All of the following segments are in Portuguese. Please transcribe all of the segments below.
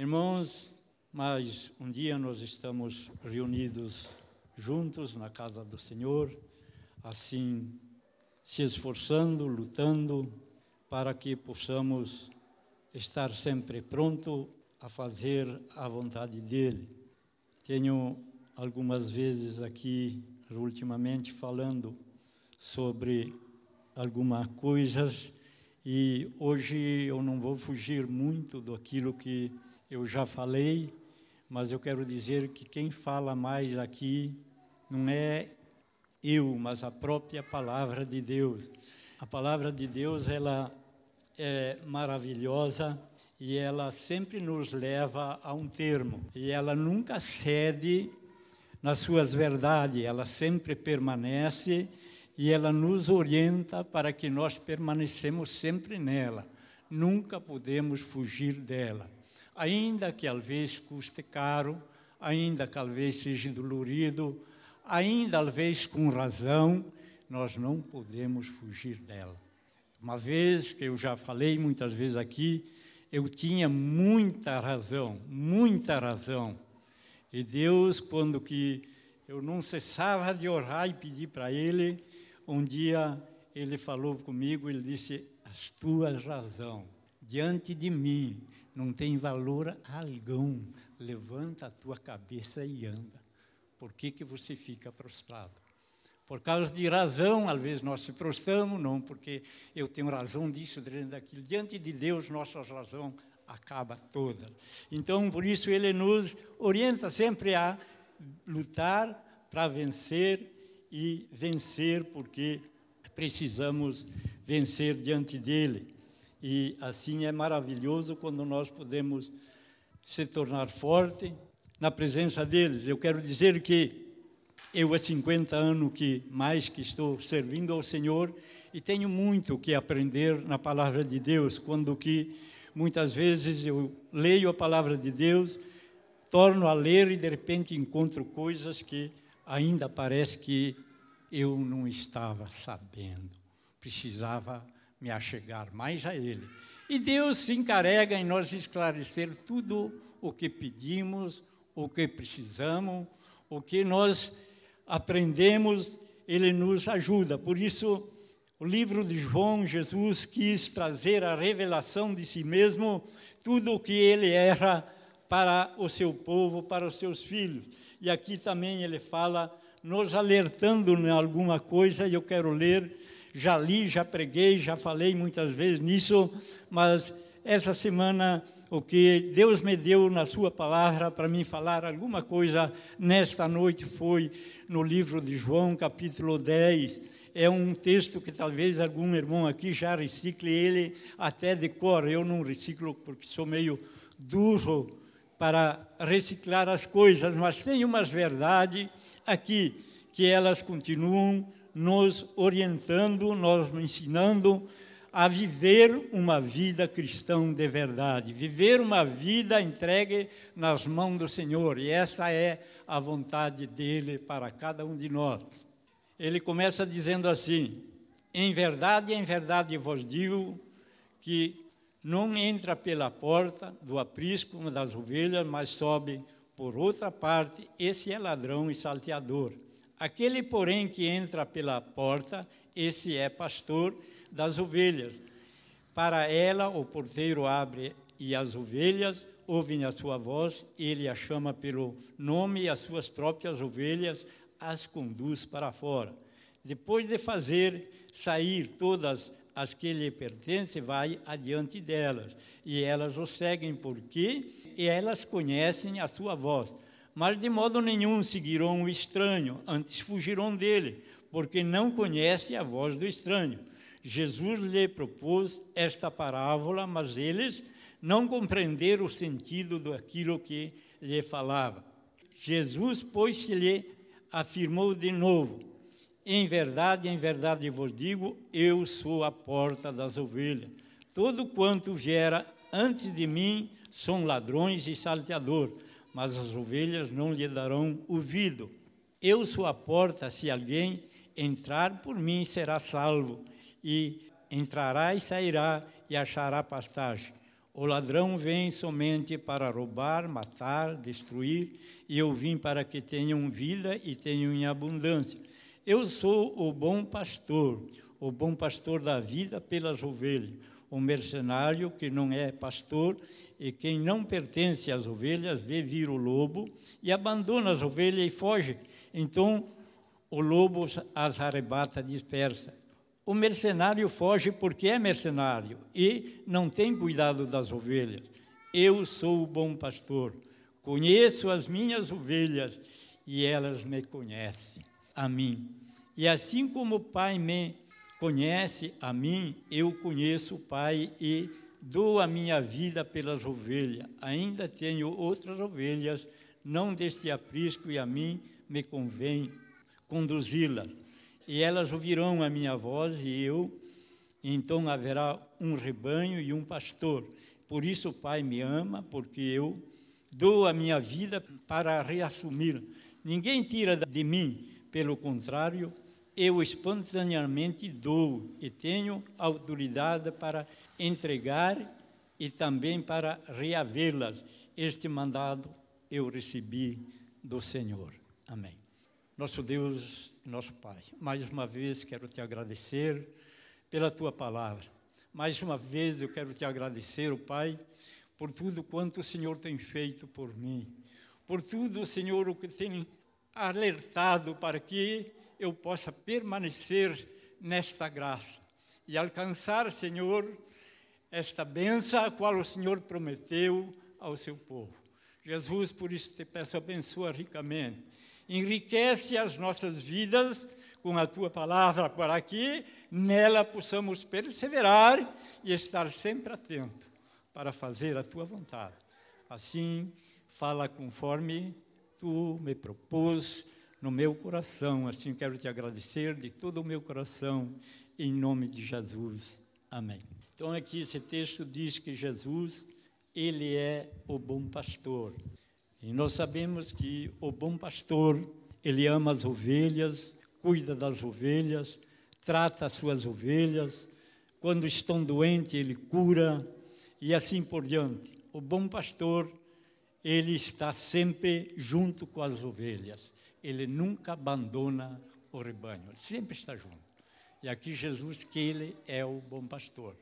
Irmãos, mais um dia nós estamos reunidos juntos na casa do Senhor, assim se esforçando, lutando para que possamos estar sempre pronto a fazer a vontade dele. Tenho algumas vezes aqui ultimamente falando sobre algumas coisas e hoje eu não vou fugir muito daquilo que eu já falei, mas eu quero dizer que quem fala mais aqui não é eu, mas a própria palavra de Deus. A palavra de Deus, ela é maravilhosa e ela sempre nos leva a um termo. E ela nunca cede nas suas verdades, ela sempre permanece e ela nos orienta para que nós permanecemos sempre nela. Nunca podemos fugir dela ainda que vezes custe caro, ainda que vezes seja dolorido, ainda vezes com razão, nós não podemos fugir dela. Uma vez que eu já falei muitas vezes aqui, eu tinha muita razão, muita razão. E Deus, quando que eu não cessava de orar e pedir para Ele, um dia Ele falou comigo, Ele disse, as tuas razão diante de mim não tem valor algum. Levanta a tua cabeça e anda. Por que, que você fica prostrado? Por causa de razão, às vezes nós se prostramos, não porque eu tenho razão disso, daquilo. Diante de Deus, nossa razão acaba toda. Então, por isso, Ele nos orienta sempre a lutar para vencer e vencer, porque precisamos vencer diante dEle. E assim é maravilhoso quando nós podemos se tornar forte na presença deles. Eu quero dizer que eu há 50 anos que mais que estou servindo ao Senhor e tenho muito que aprender na palavra de Deus, quando que muitas vezes eu leio a palavra de Deus, torno a ler e de repente encontro coisas que ainda parece que eu não estava sabendo. Precisava me achegar mais a Ele. E Deus se encarrega em nós esclarecer tudo o que pedimos, o que precisamos, o que nós aprendemos, Ele nos ajuda. Por isso, o livro de João, Jesus quis trazer a revelação de si mesmo, tudo o que Ele era para o seu povo, para os seus filhos. E aqui também ele fala, nos alertando em alguma coisa, e eu quero ler já li, já preguei, já falei muitas vezes nisso, mas essa semana o que Deus me deu na sua palavra para mim falar alguma coisa nesta noite foi no livro de João, capítulo 10. É um texto que talvez algum irmão aqui já recicle ele até de cor. Eu não reciclo porque sou meio duro para reciclar as coisas, mas tem umas verdades aqui que elas continuam nos orientando, nos ensinando a viver uma vida cristã de verdade, viver uma vida entregue nas mãos do Senhor, e essa é a vontade dele para cada um de nós. Ele começa dizendo assim: Em verdade, em verdade vos digo que não entra pela porta do aprisco das ovelhas, mas sobe por outra parte, esse é ladrão e salteador. Aquele, porém, que entra pela porta, esse é pastor das ovelhas. Para ela, o porteiro abre e as ovelhas ouvem a sua voz, ele a chama pelo nome e as suas próprias ovelhas as conduz para fora. Depois de fazer sair todas as que lhe pertencem, vai adiante delas, e elas o seguem, porque elas conhecem a sua voz mas de modo nenhum seguirão o estranho, antes fugirão dele, porque não conhece a voz do estranho. Jesus lhe propôs esta parábola, mas eles não compreenderam o sentido daquilo que lhe falava. Jesus, pois, se lhe afirmou de novo: Em verdade, em verdade vos digo, eu sou a porta das ovelhas. Todo quanto viera antes de mim são ladrões e salteadores mas as ovelhas não lhe darão ouvido. Eu sou a porta, se alguém entrar por mim será salvo, e entrará e sairá e achará pastagem. O ladrão vem somente para roubar, matar, destruir, e eu vim para que tenham vida e tenham em abundância. Eu sou o bom pastor, o bom pastor da vida pelas ovelhas. O mercenário que não é pastor e quem não pertence às ovelhas vê vir o lobo e abandona as ovelhas e foge. Então o lobo as arrebata dispersa. O mercenário foge porque é mercenário e não tem cuidado das ovelhas. Eu sou o bom pastor, conheço as minhas ovelhas e elas me conhecem, a mim. E assim como o Pai me conhece a mim, eu conheço o Pai e dou a minha vida pelas ovelhas. Ainda tenho outras ovelhas, não deste aprisco, e a mim me convém conduzi-las e elas ouvirão a minha voz e eu, então haverá um rebanho e um pastor. Por isso o Pai me ama, porque eu dou a minha vida para reassumir. Ninguém tira de mim, pelo contrário, eu espontaneamente dou e tenho autoridade para entregar e também para reavê-las. Este mandado eu recebi do Senhor. Amém. Nosso Deus, nosso Pai, mais uma vez quero te agradecer pela tua palavra. Mais uma vez eu quero te agradecer, oh Pai, por tudo quanto o Senhor tem feito por mim. Por tudo, Senhor, o que tem alertado para que eu possa permanecer nesta graça e alcançar, Senhor, esta benção a qual o Senhor prometeu ao seu povo. Jesus, por isso te peço, abençoa ricamente enriquece as nossas vidas com a tua palavra, para que nela possamos perseverar e estar sempre atento para fazer a tua vontade. Assim, fala conforme tu me propôs no meu coração. Assim, quero te agradecer de todo o meu coração, em nome de Jesus. Amém. Então, aqui esse texto diz que Jesus, ele é o bom pastor. E nós sabemos que o bom pastor, ele ama as ovelhas, cuida das ovelhas, trata as suas ovelhas. Quando estão doentes, ele cura e assim por diante. O bom pastor, ele está sempre junto com as ovelhas. Ele nunca abandona o rebanho, ele sempre está junto. E aqui Jesus que ele é o bom pastor.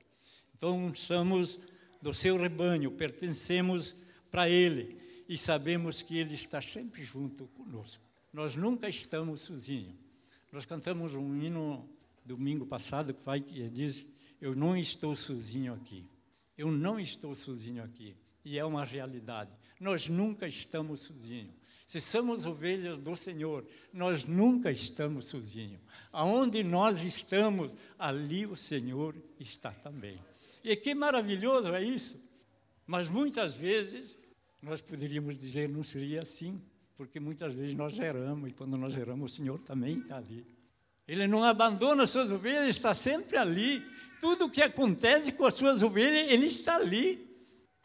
Então somos do seu rebanho, pertencemos para ele e sabemos que Ele está sempre junto conosco. Nós nunca estamos sozinhos. Nós cantamos um hino domingo passado que vai que diz: Eu não estou sozinho aqui. Eu não estou sozinho aqui. E é uma realidade. Nós nunca estamos sozinhos. Se somos ovelhas do Senhor, nós nunca estamos sozinhos. Aonde nós estamos, ali o Senhor está também. E que maravilhoso é isso! Mas muitas vezes nós poderíamos dizer, não seria assim, porque muitas vezes nós geramos, e quando nós geramos, o Senhor também está ali. Ele não abandona as suas ovelhas, está sempre ali. Tudo o que acontece com as suas ovelhas, Ele está ali.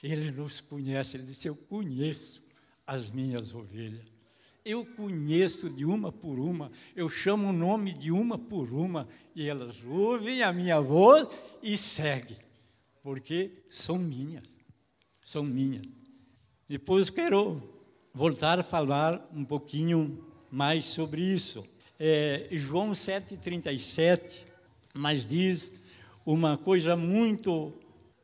Ele nos conhece, Ele disse: Eu conheço as minhas ovelhas. Eu conheço de uma por uma, eu chamo o nome de uma por uma, e elas ouvem a minha voz e seguem, porque são minhas, são minhas. Depois quero voltar a falar um pouquinho mais sobre isso. É, João 7,37, mas diz uma coisa muito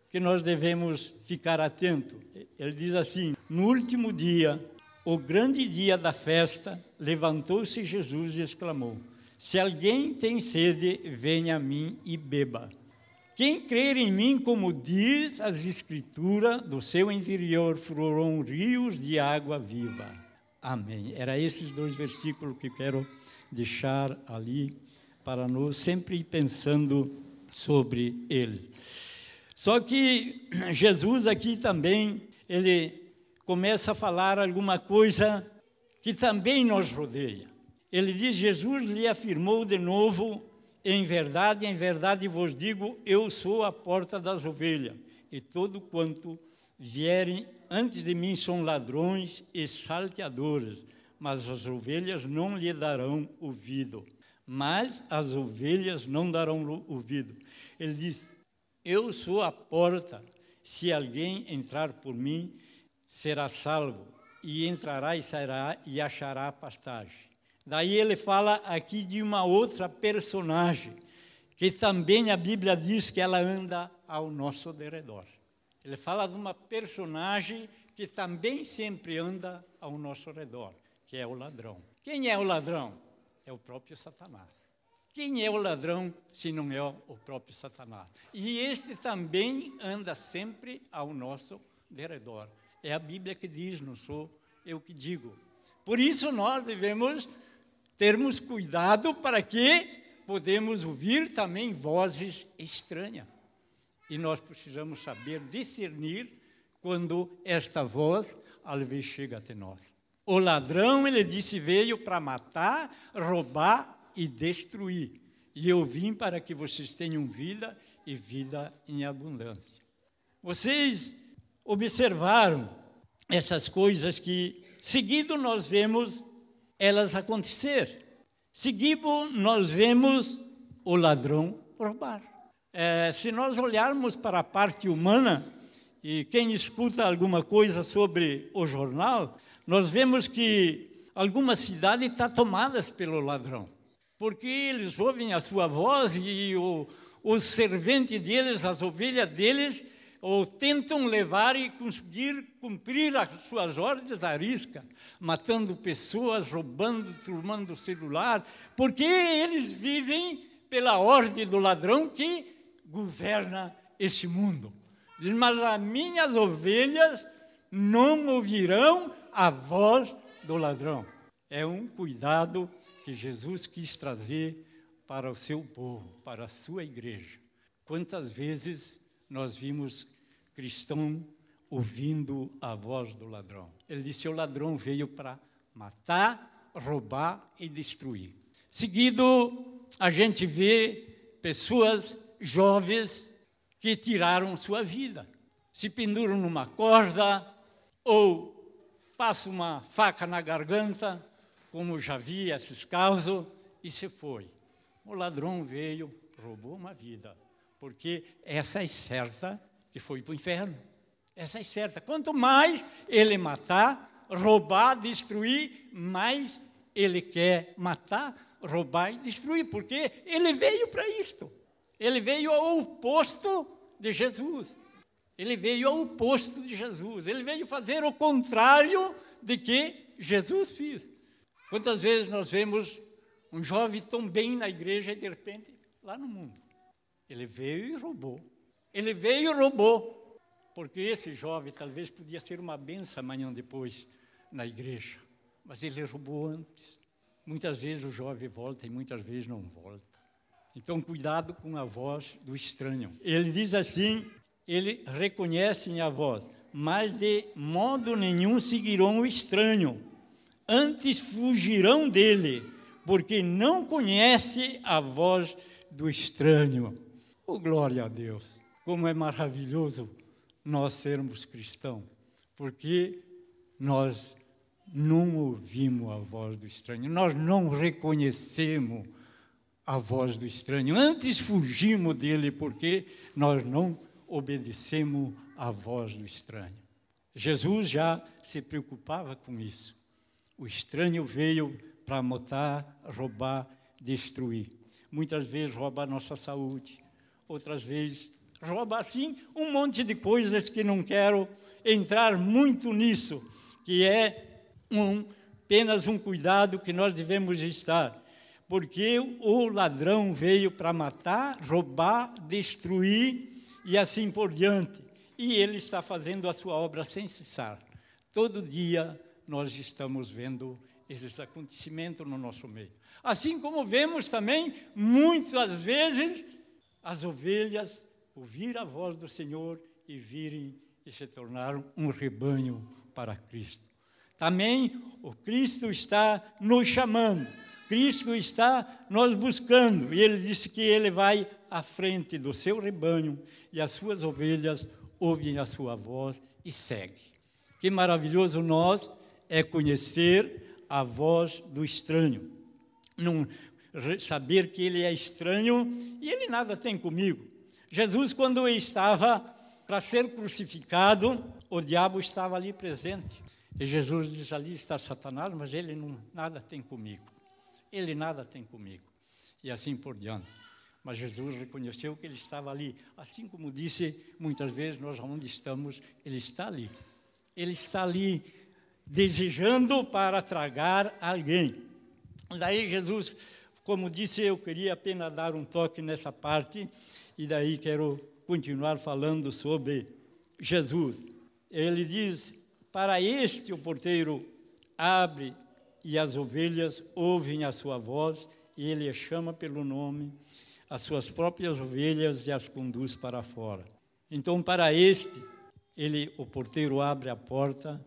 que nós devemos ficar atento. Ele diz assim: No último dia, o grande dia da festa, levantou-se Jesus e exclamou: Se alguém tem sede, venha a mim e beba. Quem crer em mim, como diz as Escrituras, do seu interior fluirão rios de água viva. Amém. Era esses dois versículos que quero deixar ali para nós sempre pensando sobre ele. Só que Jesus aqui também, ele começa a falar alguma coisa que também nos rodeia. Ele diz: Jesus lhe afirmou de novo em verdade, em verdade vos digo, eu sou a porta das ovelhas, e todo quanto vierem antes de mim são ladrões e salteadores, mas as ovelhas não lhe darão ouvido. Mas as ovelhas não darão ouvido. Ele diz: Eu sou a porta. se alguém entrar por mim, será salvo, e entrará e sairá e achará pastagem. Daí ele fala aqui de uma outra personagem, que também a Bíblia diz que ela anda ao nosso derredor. Ele fala de uma personagem que também sempre anda ao nosso redor, que é o ladrão. Quem é o ladrão? É o próprio Satanás. Quem é o ladrão se não é o próprio Satanás? E este também anda sempre ao nosso derredor. É a Bíblia que diz, não sou eu que digo. Por isso nós devemos termos cuidado para que podemos ouvir também vozes estranhas. E nós precisamos saber discernir quando esta voz, às vezes, chega até nós. O ladrão, ele disse, veio para matar, roubar e destruir. E eu vim para que vocês tenham vida e vida em abundância. Vocês observaram essas coisas que, seguido, nós vemos elas acontecer. Seguido, nós vemos o ladrão roubar. É, se nós olharmos para a parte humana, e quem escuta alguma coisa sobre o jornal, nós vemos que algumas cidades estão tomadas pelo ladrão porque eles ouvem a sua voz e o, os serventes deles, as ovelhas deles, ou tentam levar e conseguir cumprir as suas ordens à risca, matando pessoas, roubando, tomando celular, porque eles vivem pela ordem do ladrão que governa este mundo. Diz, mas as minhas ovelhas não ouvirão a voz do ladrão. É um cuidado que Jesus quis trazer para o seu povo, para a sua igreja. Quantas vezes nós vimos cristão ouvindo a voz do ladrão? Ele disse: o ladrão veio para matar, roubar e destruir. Seguido, a gente vê pessoas jovens que tiraram sua vida, se penduram numa corda ou passam uma faca na garganta como já vi esses casos, e se foi. O ladrão veio, roubou uma vida, porque essa é certa que foi para o inferno. Essa é certa. Quanto mais ele matar, roubar, destruir, mais ele quer matar, roubar e destruir, porque ele veio para isto. Ele veio ao oposto de Jesus. Ele veio ao oposto de Jesus. Ele veio fazer o contrário de que Jesus fez. Quantas vezes nós vemos um jovem tão bem na igreja e de repente lá no mundo. Ele veio e roubou. Ele veio e roubou. Porque esse jovem talvez podia ser uma benção amanhã depois na igreja. Mas ele roubou antes. Muitas vezes o jovem volta e muitas vezes não volta. Então, cuidado com a voz do estranho. Ele diz assim: ele reconhece a voz, mas de modo nenhum seguirão o estranho antes fugirão dele, porque não conhece a voz do estranho. Oh, glória a Deus! Como é maravilhoso nós sermos cristãos, porque nós não ouvimos a voz do estranho, nós não reconhecemos a voz do estranho, antes fugimos dele, porque nós não obedecemos à voz do estranho. Jesus já se preocupava com isso. O estranho veio para matar, roubar, destruir. Muitas vezes rouba a nossa saúde, outras vezes rouba assim um monte de coisas que não quero entrar muito nisso, que é um, apenas um cuidado que nós devemos estar. Porque o ladrão veio para matar, roubar, destruir e assim por diante. E ele está fazendo a sua obra sem cessar. Todo dia nós estamos vendo esses acontecimentos no nosso meio. Assim como vemos também, muitas vezes, as ovelhas ouvir a voz do Senhor e virem e se tornar um rebanho para Cristo. Também o Cristo está nos chamando, Cristo está nos buscando, e ele disse que ele vai à frente do seu rebanho e as suas ovelhas ouvem a sua voz e seguem. Que maravilhoso nós é conhecer a voz do estranho. Não saber que ele é estranho e ele nada tem comigo. Jesus, quando estava para ser crucificado, o diabo estava ali presente. E Jesus diz: Ali está Satanás, mas ele não, nada tem comigo. Ele nada tem comigo. E assim por diante. Mas Jesus reconheceu que ele estava ali. Assim como disse muitas vezes, nós onde estamos, ele está ali. Ele está ali desejando para tragar alguém. Daí Jesus, como disse, eu queria apenas dar um toque nessa parte, e daí quero continuar falando sobre Jesus. Ele diz: Para este o porteiro abre e as ovelhas ouvem a sua voz, e ele chama pelo nome, as suas próprias ovelhas e as conduz para fora. Então, para este, ele, o porteiro abre a porta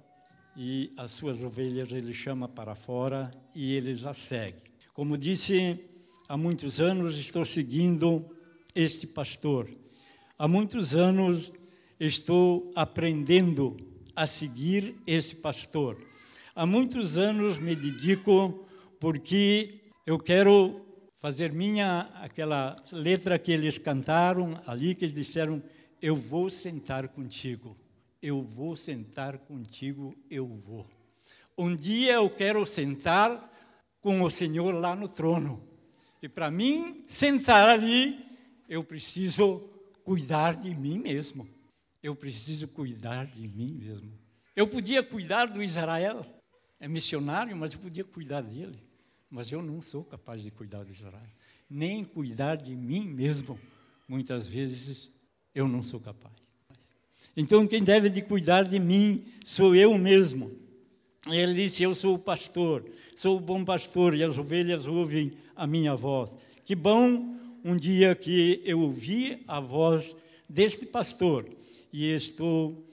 e as suas ovelhas ele chama para fora e eles a seguem. Como disse, há muitos anos estou seguindo este pastor. Há muitos anos estou aprendendo a seguir esse pastor. Há muitos anos me dedico porque eu quero fazer minha aquela letra que eles cantaram ali que eles disseram eu vou sentar contigo eu vou sentar contigo, eu vou. Um dia eu quero sentar com o Senhor lá no trono. E para mim, sentar ali, eu preciso cuidar de mim mesmo. Eu preciso cuidar de mim mesmo. Eu podia cuidar do Israel, é missionário, mas eu podia cuidar dele. Mas eu não sou capaz de cuidar do Israel, nem cuidar de mim mesmo. Muitas vezes eu não sou capaz. Então quem deve de cuidar de mim sou eu mesmo. Ele disse: Eu sou o pastor, sou o bom pastor, e as ovelhas ouvem a minha voz. Que bom um dia que eu ouvi a voz deste pastor e estou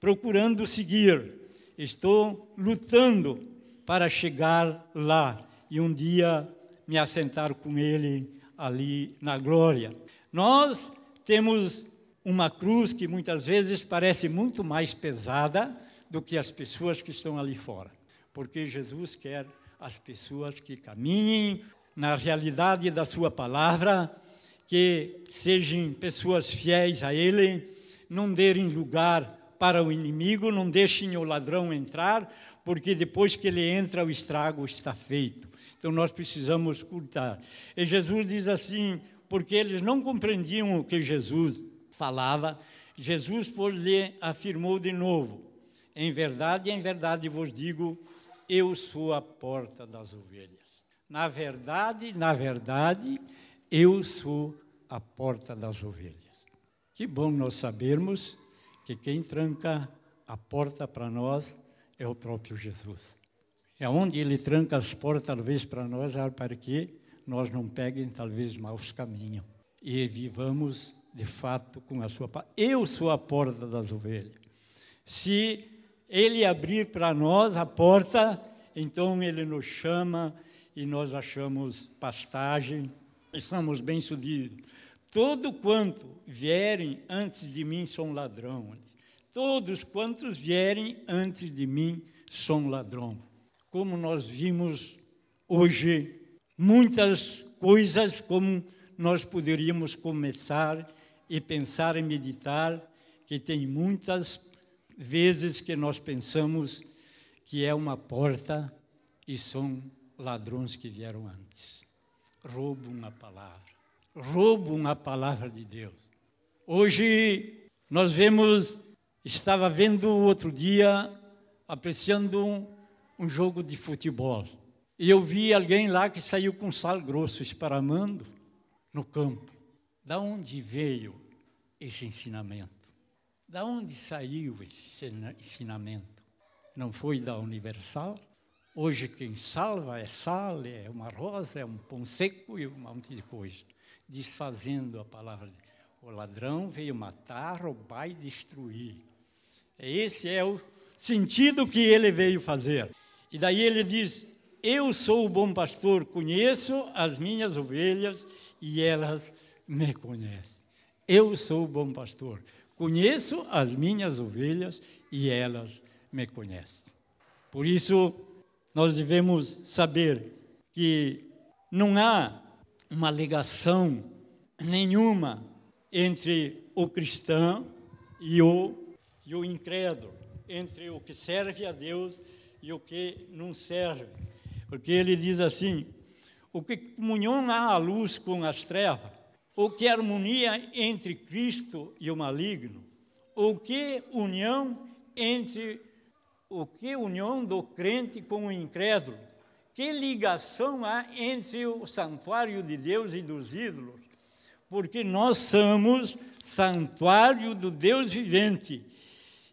procurando seguir, estou lutando para chegar lá e um dia me assentar com ele ali na glória. Nós temos uma cruz que muitas vezes parece muito mais pesada do que as pessoas que estão ali fora. Porque Jesus quer as pessoas que caminhem na realidade da Sua palavra, que sejam pessoas fiéis a Ele, não derem lugar para o inimigo, não deixem o ladrão entrar, porque depois que ele entra, o estrago está feito. Então nós precisamos cuidar. E Jesus diz assim, porque eles não compreendiam o que Jesus falava, Jesus, por lhe afirmou de novo: Em verdade, em verdade vos digo, eu sou a porta das ovelhas. Na verdade, na verdade, eu sou a porta das ovelhas. Que bom nós sabermos que quem tranca a porta para nós é o próprio Jesus. É onde ele tranca as portas, talvez para nós, é para que nós não peguem, talvez, maus caminhos e vivamos de fato com a sua. Eu sou a porta das ovelhas. Se ele abrir para nós a porta, então ele nos chama e nós achamos pastagem, estamos bem-sucedidos. Todo quanto vierem antes de mim são ladrões. Todos quantos vierem antes de mim são ladrões. Como nós vimos hoje, muitas coisas como nós poderíamos começar e pensar e meditar que tem muitas vezes que nós pensamos que é uma porta e são ladrões que vieram antes. Roubam a palavra, roubam a palavra de Deus. Hoje nós vemos, estava vendo outro dia, apreciando um, um jogo de futebol. E eu vi alguém lá que saiu com sal grosso esparamando no campo. Da onde veio esse ensinamento? Da onde saiu esse ensinamento? Não foi da Universal? Hoje quem salva é sal, é uma rosa, é um pão seco e um monte de coisa. Desfazendo a palavra. O ladrão veio matar, roubar e destruir. Esse é o sentido que ele veio fazer. E daí ele diz: Eu sou o bom pastor, conheço as minhas ovelhas e elas me conhece. Eu sou o bom pastor, conheço as minhas ovelhas e elas me conhecem. Por isso, nós devemos saber que não há uma ligação nenhuma entre o cristão e o, e o incrédulo, entre o que serve a Deus e o que não serve. Porque ele diz assim: o que comunhão há a luz com as trevas? O que harmonia entre Cristo e o maligno? O que união entre o que união do crente com o incrédulo? Que ligação há entre o santuário de Deus e dos ídolos? Porque nós somos santuário do Deus vivente.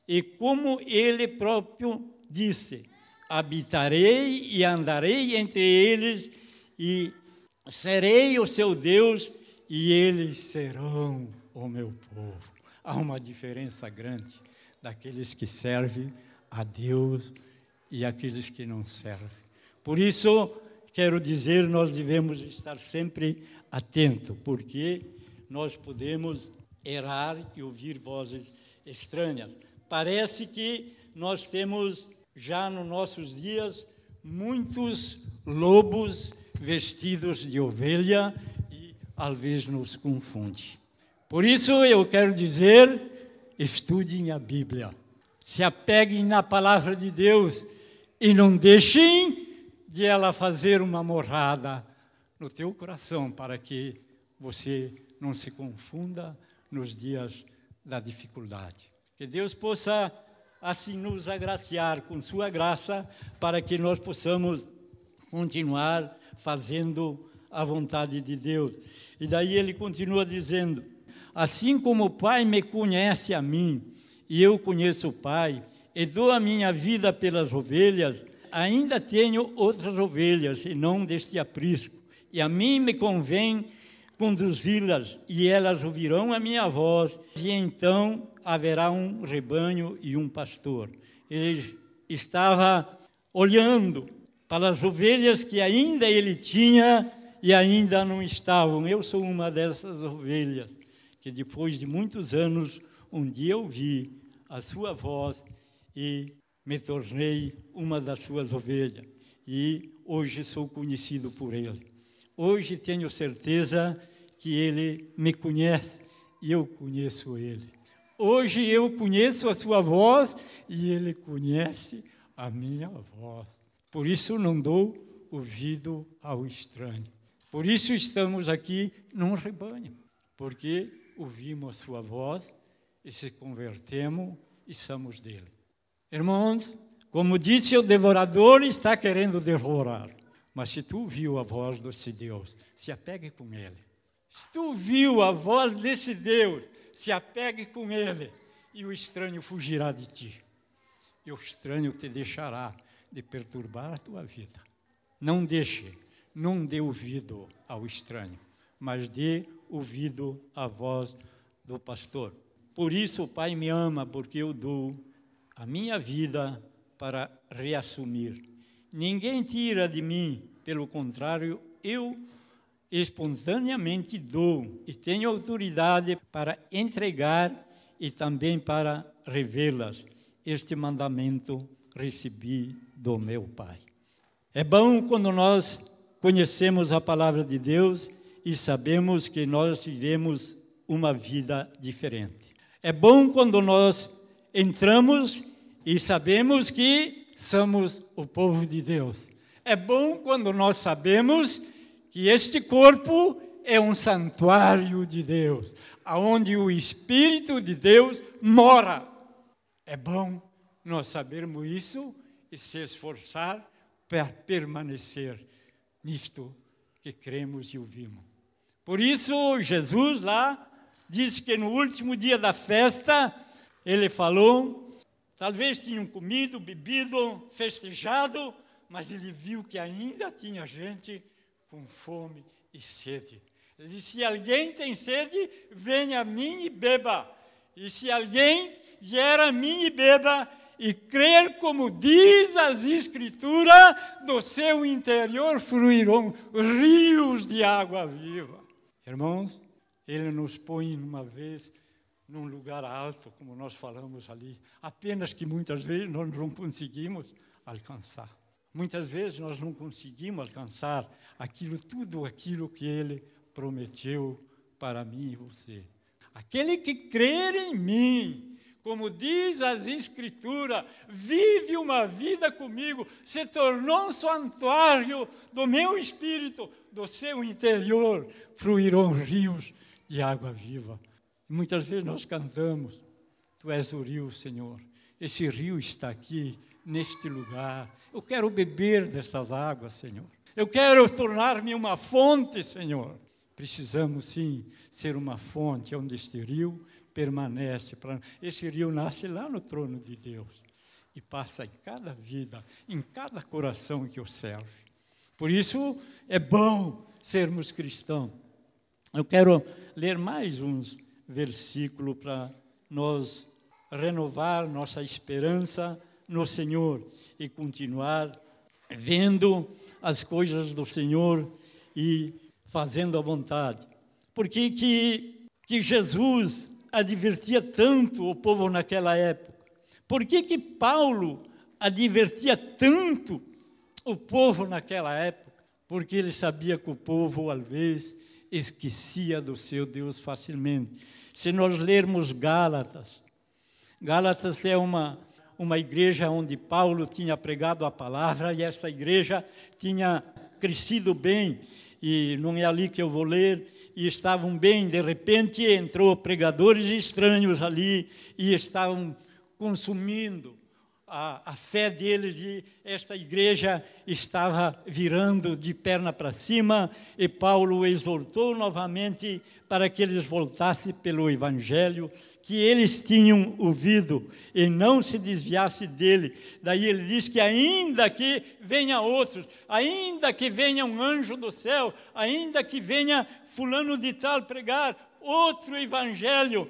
E como ele próprio disse: habitarei e andarei entre eles, e serei o seu Deus, e eles serão o meu povo. Há uma diferença grande daqueles que servem a Deus e aqueles que não servem. Por isso, quero dizer, nós devemos estar sempre atentos, porque nós podemos errar e ouvir vozes estranhas. Parece que nós temos já nos nossos dias muitos lobos vestidos de ovelha às vezes nos confunde. Por isso eu quero dizer, estudem a Bíblia, se apeguem na palavra de Deus e não deixem de ela fazer uma morada no teu coração para que você não se confunda nos dias da dificuldade. Que Deus possa assim nos agraciar com sua graça para que nós possamos continuar fazendo a vontade de Deus. E daí ele continua dizendo: Assim como o Pai me conhece a mim, e eu conheço o Pai, e dou a minha vida pelas ovelhas, ainda tenho outras ovelhas, e não deste aprisco. E a mim me convém conduzi-las, e elas ouvirão a minha voz, e então haverá um rebanho e um pastor. Ele estava olhando para as ovelhas que ainda ele tinha e ainda não estavam. Eu sou uma dessas ovelhas que depois de muitos anos um dia ouvi a sua voz e me tornei uma das suas ovelhas e hoje sou conhecido por ele. Hoje tenho certeza que ele me conhece e eu conheço ele. Hoje eu conheço a sua voz e ele conhece a minha voz. Por isso não dou ouvido ao estranho. Por isso estamos aqui num rebanho, porque ouvimos sua voz e se convertemos e somos dele. Irmãos, como disse o devorador, está querendo devorar. Mas se tu ouviu a voz desse Deus, se apegue com ele. Se tu ouviu a voz desse Deus, se apegue com ele e o estranho fugirá de ti. E o estranho te deixará de perturbar a tua vida. Não deixe, não dê ouvido ao estranho, mas dê ouvido à voz do pastor. Por isso o Pai me ama, porque eu dou a minha vida para reassumir. Ninguém tira de mim, pelo contrário, eu espontaneamente dou e tenho autoridade para entregar e também para revê-las. Este mandamento recebi do meu Pai. É bom quando nós conhecemos a palavra de Deus e sabemos que nós vivemos uma vida diferente. É bom quando nós entramos e sabemos que somos o povo de Deus. É bom quando nós sabemos que este corpo é um santuário de Deus, aonde o Espírito de Deus mora. É bom nós sabermos isso e se esforçar para permanecer nisto que cremos e ouvimos. Por isso, Jesus lá disse que no último dia da festa, ele falou, talvez tinham comido, bebido, festejado, mas ele viu que ainda tinha gente com fome e sede. Ele disse: Se alguém tem sede, venha a mim e beba. E se alguém vier a mim e beba, e crer como diz as Escrituras, do seu interior fluirão rios de água viva. Irmãos, ele nos põe uma vez num lugar alto, como nós falamos ali, apenas que muitas vezes nós não conseguimos alcançar. Muitas vezes nós não conseguimos alcançar aquilo, tudo aquilo que Ele prometeu para mim e você. Aquele que crer em mim, como diz as Escrituras, vive uma vida comigo, se tornou um santuário do meu espírito, do seu interior, fluirão rios de água viva. Muitas vezes nós cantamos, Tu és o rio, Senhor. Esse rio está aqui, neste lugar. Eu quero beber destas águas, Senhor. Eu quero tornar-me uma fonte, Senhor. Precisamos sim ser uma fonte onde este rio permanece. Esse rio nasce lá no trono de Deus e passa em cada vida, em cada coração que o serve. Por isso é bom sermos cristãos. Eu quero ler mais uns versículos para nós renovar nossa esperança no Senhor e continuar vendo as coisas do Senhor e fazendo a vontade. Porque que, que Jesus advertia tanto o povo naquela época? Por que, que Paulo advertia tanto o povo naquela época? Porque ele sabia que o povo, às vezes, esquecia do seu Deus facilmente. Se nós lermos Gálatas, Gálatas é uma, uma igreja onde Paulo tinha pregado a palavra e essa igreja tinha crescido bem. E não é ali que eu vou ler. E estavam bem, de repente entrou pregadores estranhos ali e estavam consumindo a, a fé deles e esta igreja estava virando de perna para cima e Paulo exortou novamente para que eles voltassem pelo evangelho que eles tinham ouvido e não se desviasse dele. Daí ele diz que ainda que venha outros, ainda que venha um anjo do céu, ainda que venha fulano de tal pregar outro evangelho,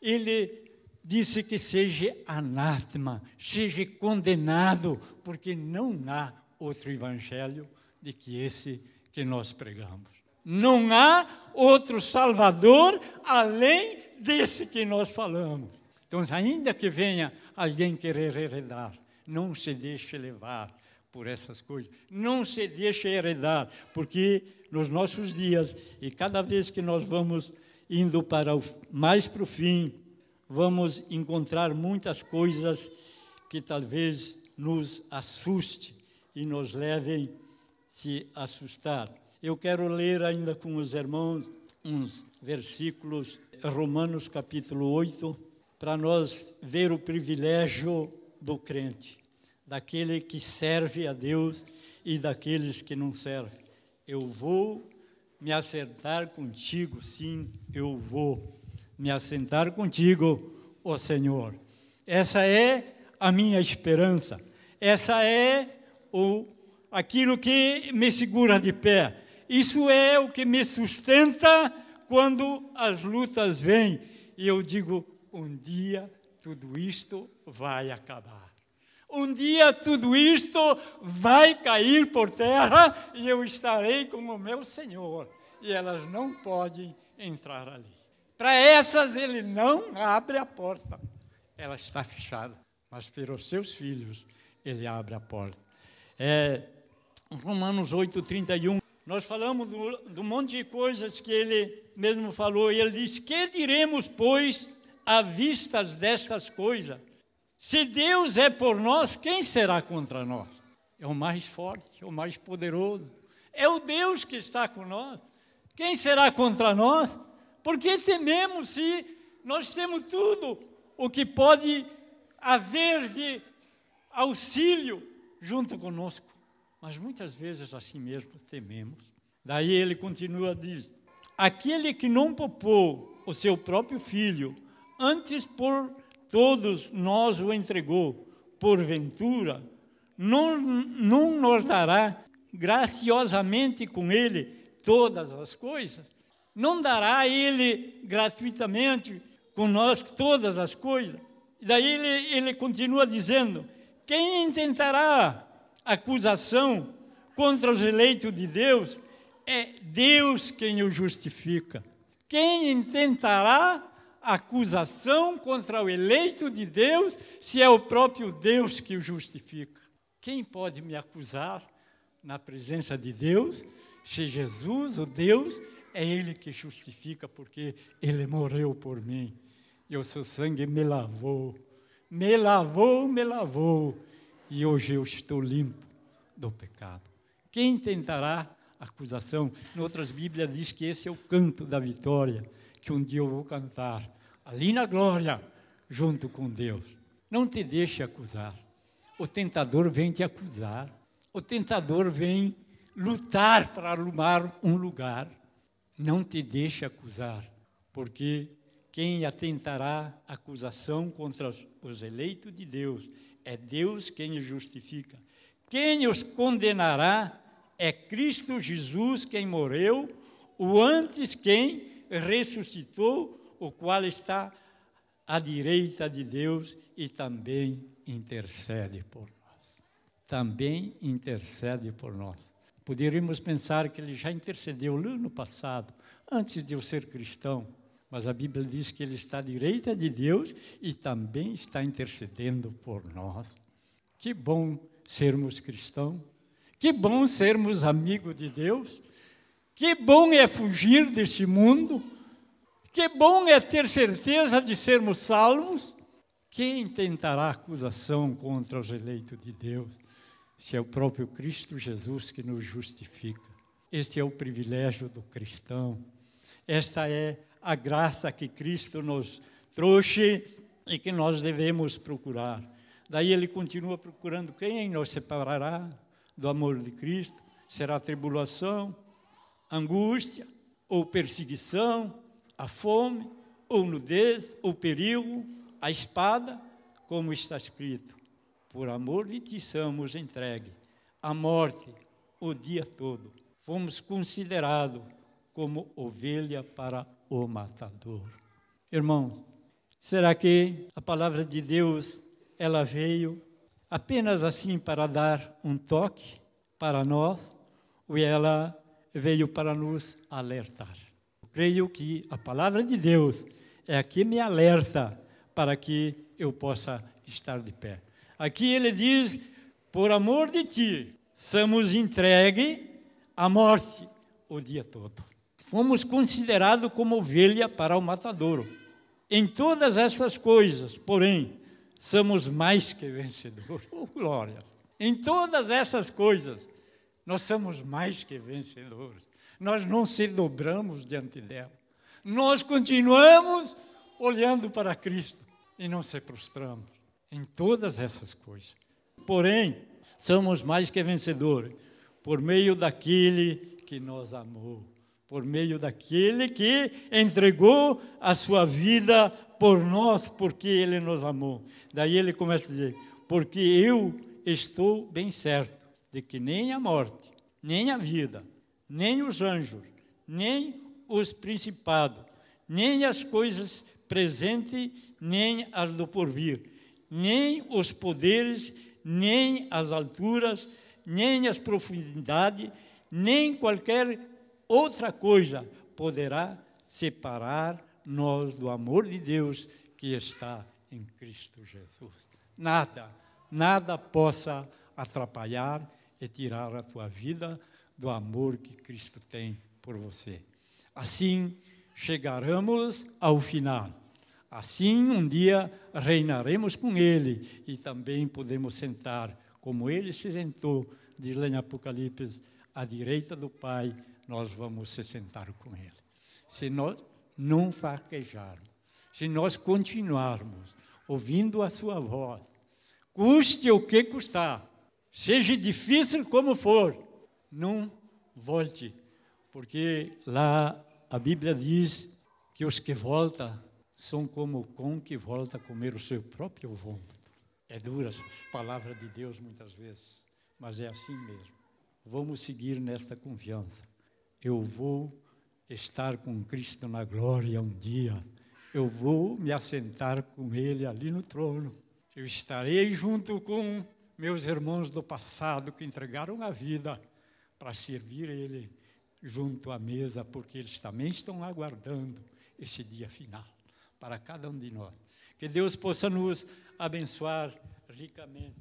ele disse que seja anátema, seja condenado, porque não há outro evangelho de que esse que nós pregamos. Não há outro Salvador além desse que nós falamos. Então, ainda que venha alguém querer heredar, não se deixe levar por essas coisas. Não se deixe heredar, porque nos nossos dias, e cada vez que nós vamos indo para o, mais para o fim, vamos encontrar muitas coisas que talvez nos assuste e nos levem a se assustar. Eu quero ler ainda com os irmãos uns versículos, Romanos capítulo 8, para nós ver o privilégio do crente, daquele que serve a Deus e daqueles que não servem. Eu vou me assentar contigo, sim, eu vou me assentar contigo, ó Senhor. Essa é a minha esperança. Essa é o aquilo que me segura de pé. Isso é o que me sustenta quando as lutas vêm. E eu digo: um dia tudo isto vai acabar. Um dia tudo isto vai cair por terra e eu estarei com o meu Senhor. E elas não podem entrar ali. Para essas ele não abre a porta. Ela está fechada. Mas para os seus filhos ele abre a porta. É, Romanos 8, 31. Nós falamos do, do monte de coisas que ele mesmo falou, e ele diz: Que diremos, pois, à vista destas coisas? Se Deus é por nós, quem será contra nós? É o mais forte, é o mais poderoso. É o Deus que está com nós. Quem será contra nós? Porque tememos se nós temos tudo o que pode haver de auxílio junto conosco mas muitas vezes assim mesmo tememos. Daí ele continua diz: aquele que não poupou o seu próprio filho, antes por todos nós o entregou, porventura, não, não nos dará graciosamente com ele todas as coisas? Não dará ele gratuitamente conosco todas as coisas? Daí ele, ele continua dizendo: quem intentará acusação contra os eleitos de Deus, é Deus quem o justifica. Quem intentará acusação contra o eleito de Deus se é o próprio Deus que o justifica? Quem pode me acusar na presença de Deus se Jesus, o Deus, é Ele que justifica porque Ele morreu por mim? e o seu sangue me lavou, me lavou, me lavou, e hoje eu estou limpo do pecado. Quem tentará acusação? Em outras Bíblias diz que esse é o canto da vitória, que um dia eu vou cantar, ali na glória, junto com Deus. Não te deixe acusar. O tentador vem te acusar. O tentador vem lutar para arrumar um lugar. Não te deixe acusar, porque quem atentará acusação contra os eleitos de Deus é Deus quem os justifica. Quem os condenará é Cristo Jesus quem morreu, o antes quem ressuscitou, o qual está à direita de Deus e também intercede por nós. Também intercede por nós. Poderíamos pensar que ele já intercedeu lá no passado, antes de eu ser cristão, mas a Bíblia diz que ele está à direita de Deus e também está intercedendo por nós. Que bom sermos cristãos, que bom sermos amigos de Deus, que bom é fugir deste mundo, que bom é ter certeza de sermos salvos. Quem tentará acusação contra os eleitos de Deus? Se é o próprio Cristo Jesus que nos justifica. Este é o privilégio do cristão. Esta é a graça que Cristo nos trouxe e que nós devemos procurar. Daí ele continua procurando quem nos separará do amor de Cristo? Será tribulação, angústia ou perseguição, a fome, ou nudez, ou perigo, a espada, como está escrito: Por amor de ti somos entregue à morte o dia todo. Fomos considerados como ovelha para o matador. Irmão, será que a palavra de Deus ela veio apenas assim para dar um toque para nós, ou ela veio para nos alertar? creio que a palavra de Deus é a que me alerta para que eu possa estar de pé. Aqui ele diz: por amor de ti, somos entregues à morte o dia todo. Fomos considerados como ovelha para o matadouro. Em todas essas coisas, porém, somos mais que vencedores. Oh, glória! Em todas essas coisas, nós somos mais que vencedores nós não se dobramos diante dela. Nós continuamos olhando para Cristo e não se prostramos em todas essas coisas. Porém, somos mais que vencedores por meio daquele que nos amou, por meio daquele que entregou a sua vida por nós, porque ele nos amou. Daí ele começa a dizer: Porque eu estou bem certo de que nem a morte, nem a vida, nem os anjos, nem os principados, nem as coisas presentes, nem as do porvir, nem os poderes, nem as alturas, nem as profundidades, nem qualquer outra coisa poderá separar nós do amor de Deus que está em Cristo Jesus. Nada, nada possa atrapalhar e tirar a tua vida do amor que Cristo tem por você. Assim chegaremos ao final. Assim, um dia reinaremos com Ele e também podemos sentar, como Ele se sentou, diz lá em Apocalipse, à direita do Pai, nós vamos se sentar com Ele. Se nós não fraquejarmos, se nós continuarmos ouvindo a Sua voz, custe o que custar, seja difícil como for, não volte, porque lá a Bíblia diz que os que voltam são como o cão que volta a comer o seu próprio vômito. É dura as palavras de Deus muitas vezes, mas é assim mesmo. Vamos seguir nesta confiança. Eu vou estar com Cristo na glória um dia. Eu vou me assentar com Ele ali no trono. Eu estarei junto com meus irmãos do passado que entregaram a vida para servir Ele junto à mesa, porque eles também estão aguardando esse dia final para cada um de nós. Que Deus possa nos abençoar ricamente.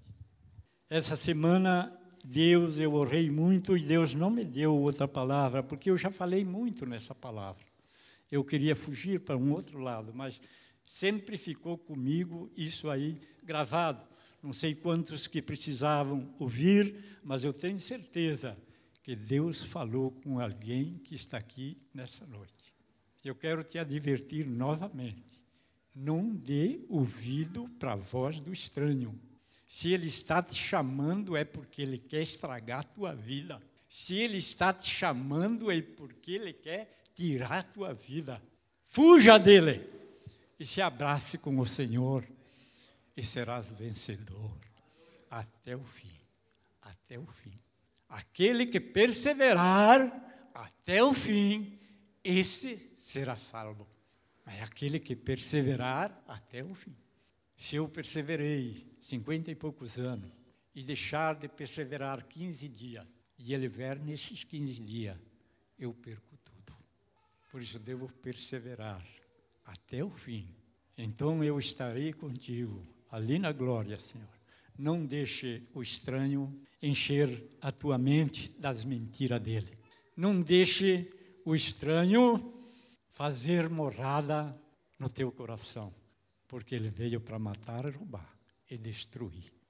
Essa semana, Deus, eu orei muito e Deus não me deu outra palavra, porque eu já falei muito nessa palavra. Eu queria fugir para um outro lado, mas Sempre ficou comigo isso aí gravado. Não sei quantos que precisavam ouvir, mas eu tenho certeza que Deus falou com alguém que está aqui nessa noite. Eu quero te advertir novamente. Não dê ouvido para a voz do estranho. Se ele está te chamando, é porque ele quer estragar a tua vida. Se ele está te chamando, é porque ele quer tirar a tua vida. Fuja dele e se abrace com o Senhor e serás vencedor até o fim. Até o fim. Aquele que perseverar até o fim, esse será salvo. É aquele que perseverar até o fim. Se eu perseverei cinquenta e poucos anos e deixar de perseverar 15 dias, e ele vier nesses 15 dias, eu perco tudo. Por isso devo perseverar até o fim. Então eu estarei contigo ali na glória, Senhor. Não deixe o estranho encher a tua mente das mentiras dele. Não deixe o estranho fazer morada no teu coração, porque ele veio para matar, roubar e destruir.